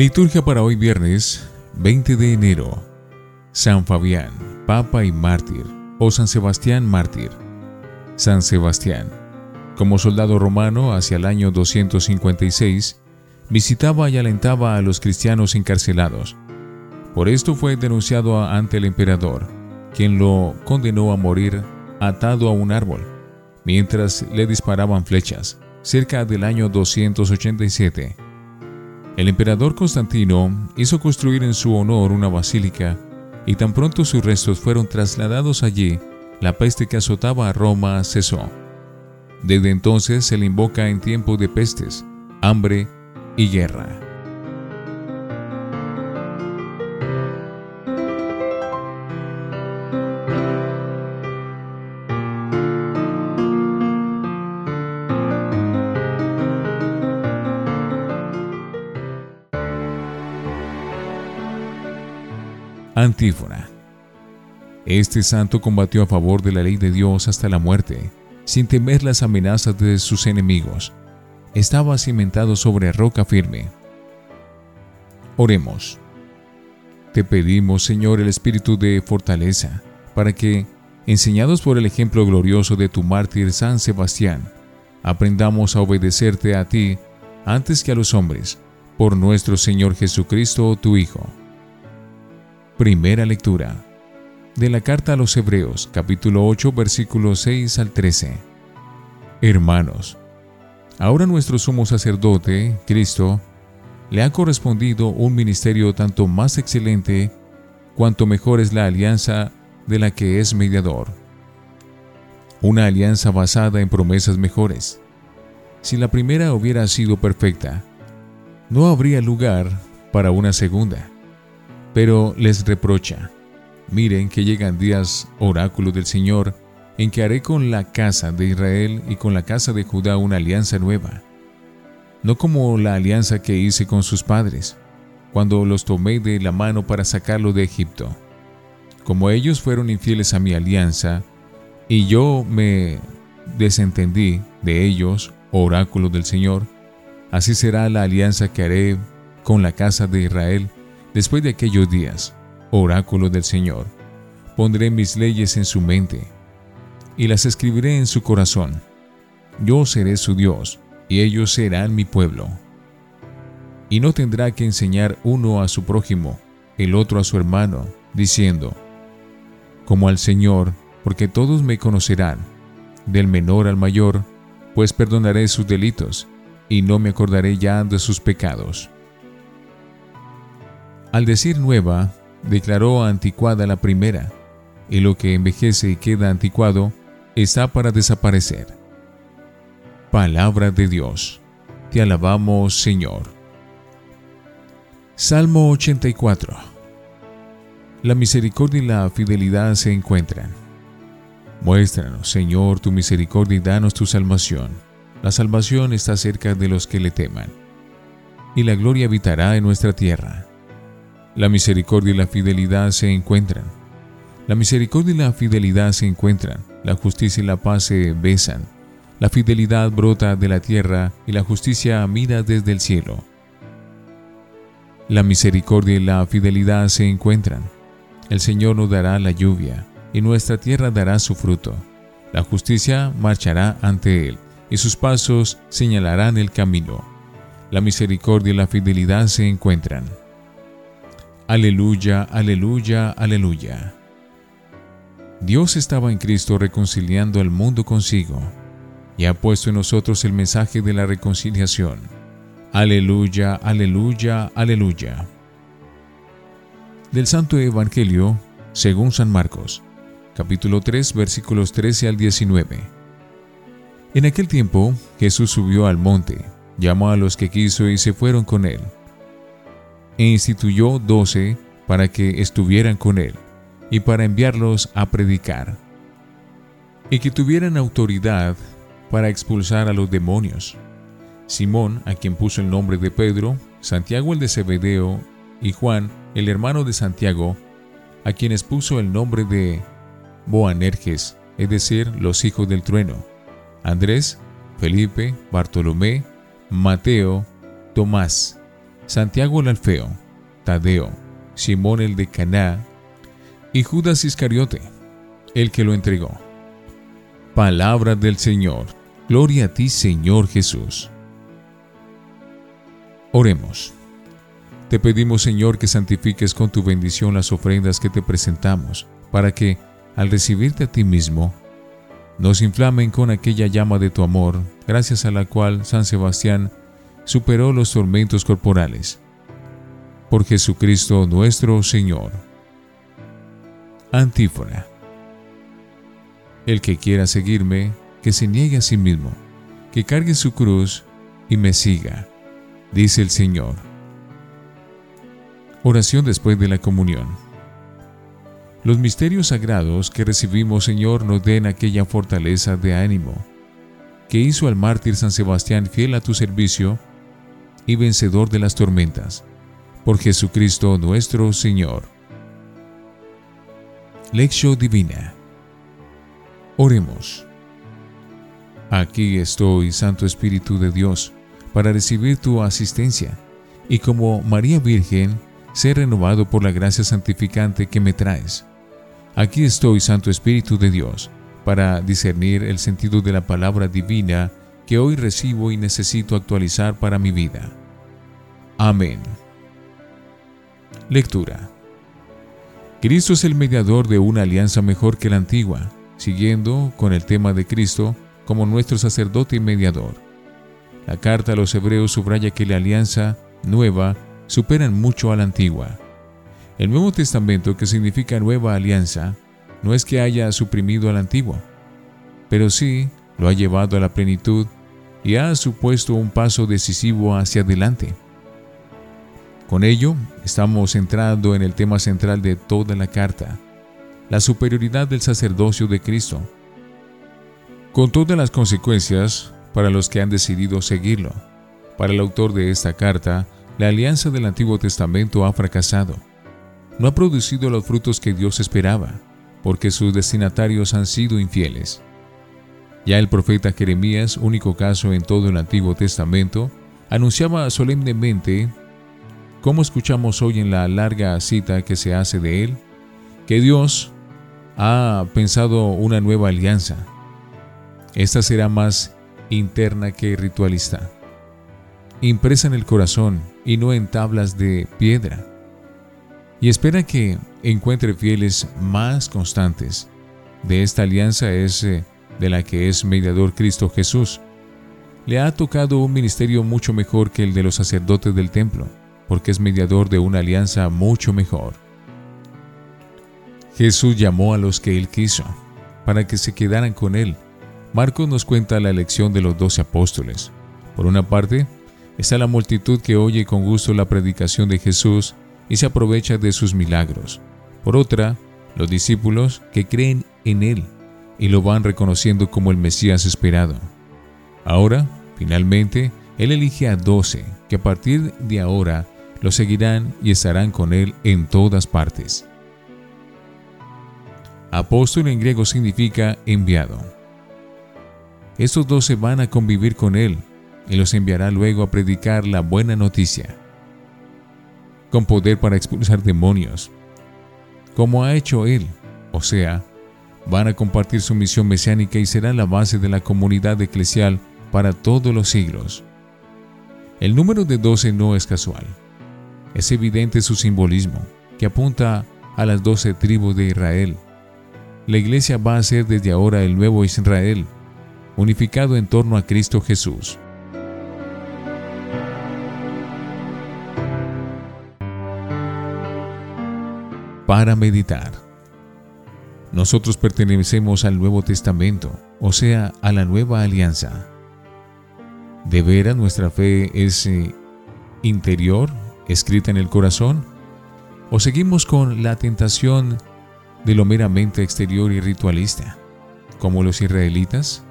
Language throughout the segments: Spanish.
Liturgia para hoy viernes 20 de enero. San Fabián, Papa y Mártir, o San Sebastián Mártir. San Sebastián, como soldado romano hacia el año 256, visitaba y alentaba a los cristianos encarcelados. Por esto fue denunciado ante el emperador, quien lo condenó a morir atado a un árbol, mientras le disparaban flechas, cerca del año 287. El emperador Constantino hizo construir en su honor una basílica, y tan pronto sus restos fueron trasladados allí, la peste que azotaba a Roma cesó. Desde entonces se le invoca en tiempo de pestes, hambre y guerra. Antífona. Este santo combatió a favor de la ley de Dios hasta la muerte, sin temer las amenazas de sus enemigos. Estaba cimentado sobre roca firme. Oremos. Te pedimos, Señor, el espíritu de fortaleza, para que, enseñados por el ejemplo glorioso de tu mártir San Sebastián, aprendamos a obedecerte a ti antes que a los hombres, por nuestro Señor Jesucristo, tu Hijo. Primera lectura de la carta a los Hebreos, capítulo 8, versículos 6 al 13. Hermanos, ahora nuestro sumo sacerdote, Cristo, le ha correspondido un ministerio tanto más excelente cuanto mejor es la alianza de la que es mediador. Una alianza basada en promesas mejores. Si la primera hubiera sido perfecta, no habría lugar para una segunda pero les reprocha, miren que llegan días, oráculo del Señor, en que haré con la casa de Israel y con la casa de Judá una alianza nueva, no como la alianza que hice con sus padres, cuando los tomé de la mano para sacarlo de Egipto. Como ellos fueron infieles a mi alianza, y yo me desentendí de ellos, oráculo del Señor, así será la alianza que haré con la casa de Israel Después de aquellos días, oráculo del Señor, pondré mis leyes en su mente y las escribiré en su corazón. Yo seré su Dios y ellos serán mi pueblo. Y no tendrá que enseñar uno a su prójimo, el otro a su hermano, diciendo, como al Señor, porque todos me conocerán, del menor al mayor, pues perdonaré sus delitos, y no me acordaré ya de sus pecados. Al decir nueva, declaró anticuada la primera, y lo que envejece y queda anticuado está para desaparecer. Palabra de Dios. Te alabamos, Señor. Salmo 84. La misericordia y la fidelidad se encuentran. Muéstranos, Señor, tu misericordia y danos tu salvación. La salvación está cerca de los que le teman, y la gloria habitará en nuestra tierra. La misericordia y la fidelidad se encuentran. La misericordia y la fidelidad se encuentran. La justicia y la paz se besan. La fidelidad brota de la tierra y la justicia mira desde el cielo. La misericordia y la fidelidad se encuentran. El Señor nos dará la lluvia y nuestra tierra dará su fruto. La justicia marchará ante Él y sus pasos señalarán el camino. La misericordia y la fidelidad se encuentran. Aleluya, aleluya, aleluya. Dios estaba en Cristo reconciliando al mundo consigo y ha puesto en nosotros el mensaje de la reconciliación. Aleluya, aleluya, aleluya. Del Santo Evangelio, según San Marcos, capítulo 3, versículos 13 al 19. En aquel tiempo, Jesús subió al monte, llamó a los que quiso y se fueron con él e instituyó doce para que estuvieran con él y para enviarlos a predicar, y que tuvieran autoridad para expulsar a los demonios. Simón, a quien puso el nombre de Pedro, Santiago el de Zebedeo y Juan, el hermano de Santiago, a quienes puso el nombre de Boanerges, es decir, los hijos del trueno, Andrés, Felipe, Bartolomé, Mateo, Tomás, Santiago el Alfeo, Tadeo, Simón el de Caná y Judas Iscariote, el que lo entregó. Palabra del Señor. Gloria a ti, Señor Jesús. Oremos. Te pedimos, Señor, que santifiques con tu bendición las ofrendas que te presentamos, para que, al recibirte a ti mismo, nos inflamen con aquella llama de tu amor, gracias a la cual San Sebastián superó los tormentos corporales. Por Jesucristo nuestro Señor. Antífona. El que quiera seguirme, que se niegue a sí mismo, que cargue su cruz y me siga, dice el Señor. Oración después de la comunión. Los misterios sagrados que recibimos, Señor, nos den aquella fortaleza de ánimo que hizo al mártir San Sebastián fiel a tu servicio y vencedor de las tormentas. Por Jesucristo nuestro Señor. Lección Divina. Oremos. Aquí estoy, Santo Espíritu de Dios, para recibir tu asistencia y como María Virgen, ser renovado por la gracia santificante que me traes. Aquí estoy, Santo Espíritu de Dios, para discernir el sentido de la palabra divina que hoy recibo y necesito actualizar para mi vida. Amén. Lectura. Cristo es el mediador de una alianza mejor que la antigua, siguiendo con el tema de Cristo como nuestro sacerdote y mediador. La carta a los hebreos subraya que la alianza nueva superan mucho a la antigua. El Nuevo Testamento, que significa nueva alianza, no es que haya suprimido a la antigua, pero sí lo ha llevado a la plenitud y ha supuesto un paso decisivo hacia adelante. Con ello, estamos entrando en el tema central de toda la carta, la superioridad del sacerdocio de Cristo, con todas las consecuencias para los que han decidido seguirlo. Para el autor de esta carta, la alianza del Antiguo Testamento ha fracasado. No ha producido los frutos que Dios esperaba, porque sus destinatarios han sido infieles. Ya el profeta Jeremías, único caso en todo el Antiguo Testamento, anunciaba solemnemente, como escuchamos hoy en la larga cita que se hace de él, que Dios ha pensado una nueva alianza. Esta será más interna que ritualista impresa en el corazón y no en tablas de piedra. Y espera que encuentre fieles más constantes. De esta alianza es eh, de la que es mediador Cristo Jesús. Le ha tocado un ministerio mucho mejor que el de los sacerdotes del templo, porque es mediador de una alianza mucho mejor. Jesús llamó a los que él quiso, para que se quedaran con él. Marcos nos cuenta la elección de los doce apóstoles. Por una parte, está la multitud que oye con gusto la predicación de Jesús y se aprovecha de sus milagros. Por otra, los discípulos que creen en Él y lo van reconociendo como el Mesías esperado. Ahora, finalmente, Él elige a doce que a partir de ahora lo seguirán y estarán con Él en todas partes. Apóstol en griego significa enviado. Estos doce van a convivir con Él y los enviará luego a predicar la buena noticia, con poder para expulsar demonios, como ha hecho Él, o sea, van a compartir su misión mesiánica y serán la base de la comunidad eclesial para todos los siglos. El número de doce no es casual. Es evidente su simbolismo, que apunta a las doce tribus de Israel. La iglesia va a ser desde ahora el nuevo Israel, unificado en torno a Cristo Jesús. para meditar. Nosotros pertenecemos al Nuevo Testamento, o sea, a la nueva alianza. ¿De veras nuestra fe es eh, interior, escrita en el corazón? ¿O seguimos con la tentación de lo meramente exterior y ritualista, como los israelitas?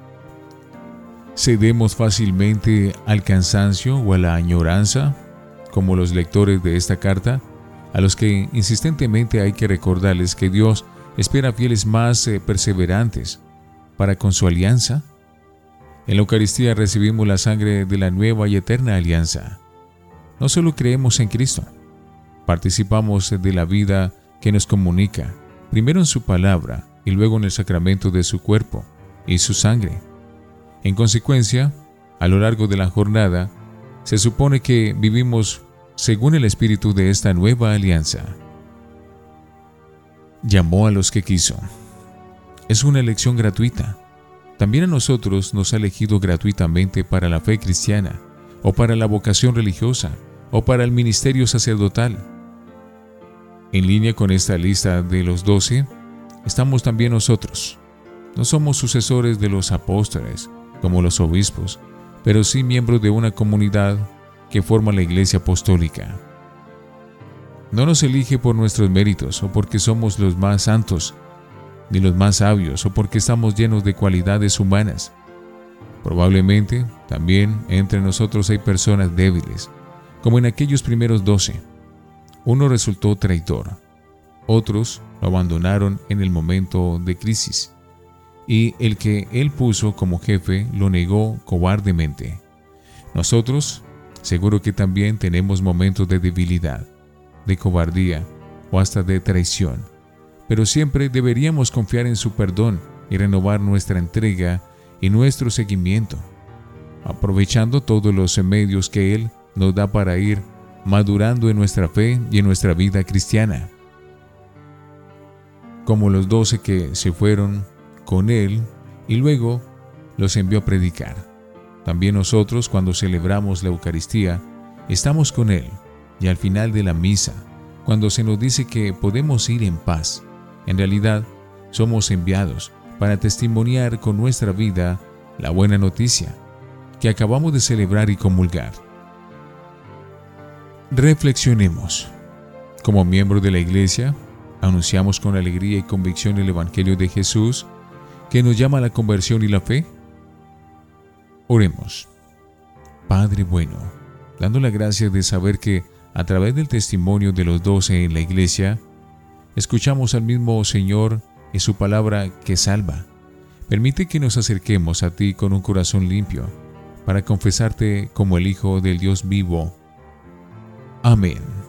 ¿Cedemos fácilmente al cansancio o a la añoranza, como los lectores de esta carta? a los que insistentemente hay que recordarles que Dios espera fieles más eh, perseverantes para con su alianza. En la Eucaristía recibimos la sangre de la nueva y eterna alianza. no solo creemos en Cristo, participamos de la vida que nos comunica, primero en su palabra y luego en el sacramento de su cuerpo y su sangre. En consecuencia, a lo largo de la jornada, se supone que vivimos según el espíritu de esta nueva alianza. Llamó a los que quiso. Es una elección gratuita. También a nosotros nos ha elegido gratuitamente para la fe cristiana, o para la vocación religiosa, o para el ministerio sacerdotal. En línea con esta lista de los doce, estamos también nosotros. No somos sucesores de los apóstoles, como los obispos, pero sí miembros de una comunidad que forma la Iglesia Apostólica. No nos elige por nuestros méritos o porque somos los más santos, ni los más sabios o porque estamos llenos de cualidades humanas. Probablemente también entre nosotros hay personas débiles, como en aquellos primeros doce. Uno resultó traidor, otros lo abandonaron en el momento de crisis, y el que él puso como jefe lo negó cobardemente. Nosotros Seguro que también tenemos momentos de debilidad, de cobardía o hasta de traición, pero siempre deberíamos confiar en su perdón y renovar nuestra entrega y nuestro seguimiento, aprovechando todos los medios que Él nos da para ir madurando en nuestra fe y en nuestra vida cristiana. Como los doce que se fueron con Él y luego los envió a predicar. También nosotros cuando celebramos la Eucaristía, estamos con Él y al final de la misa, cuando se nos dice que podemos ir en paz, en realidad somos enviados para testimoniar con nuestra vida la buena noticia que acabamos de celebrar y comulgar. Reflexionemos. Como miembro de la Iglesia, anunciamos con alegría y convicción el Evangelio de Jesús que nos llama a la conversión y la fe. Oremos. Padre bueno, dando la gracia de saber que a través del testimonio de los doce en la iglesia, escuchamos al mismo Señor y su palabra que salva. Permite que nos acerquemos a ti con un corazón limpio para confesarte como el Hijo del Dios vivo. Amén.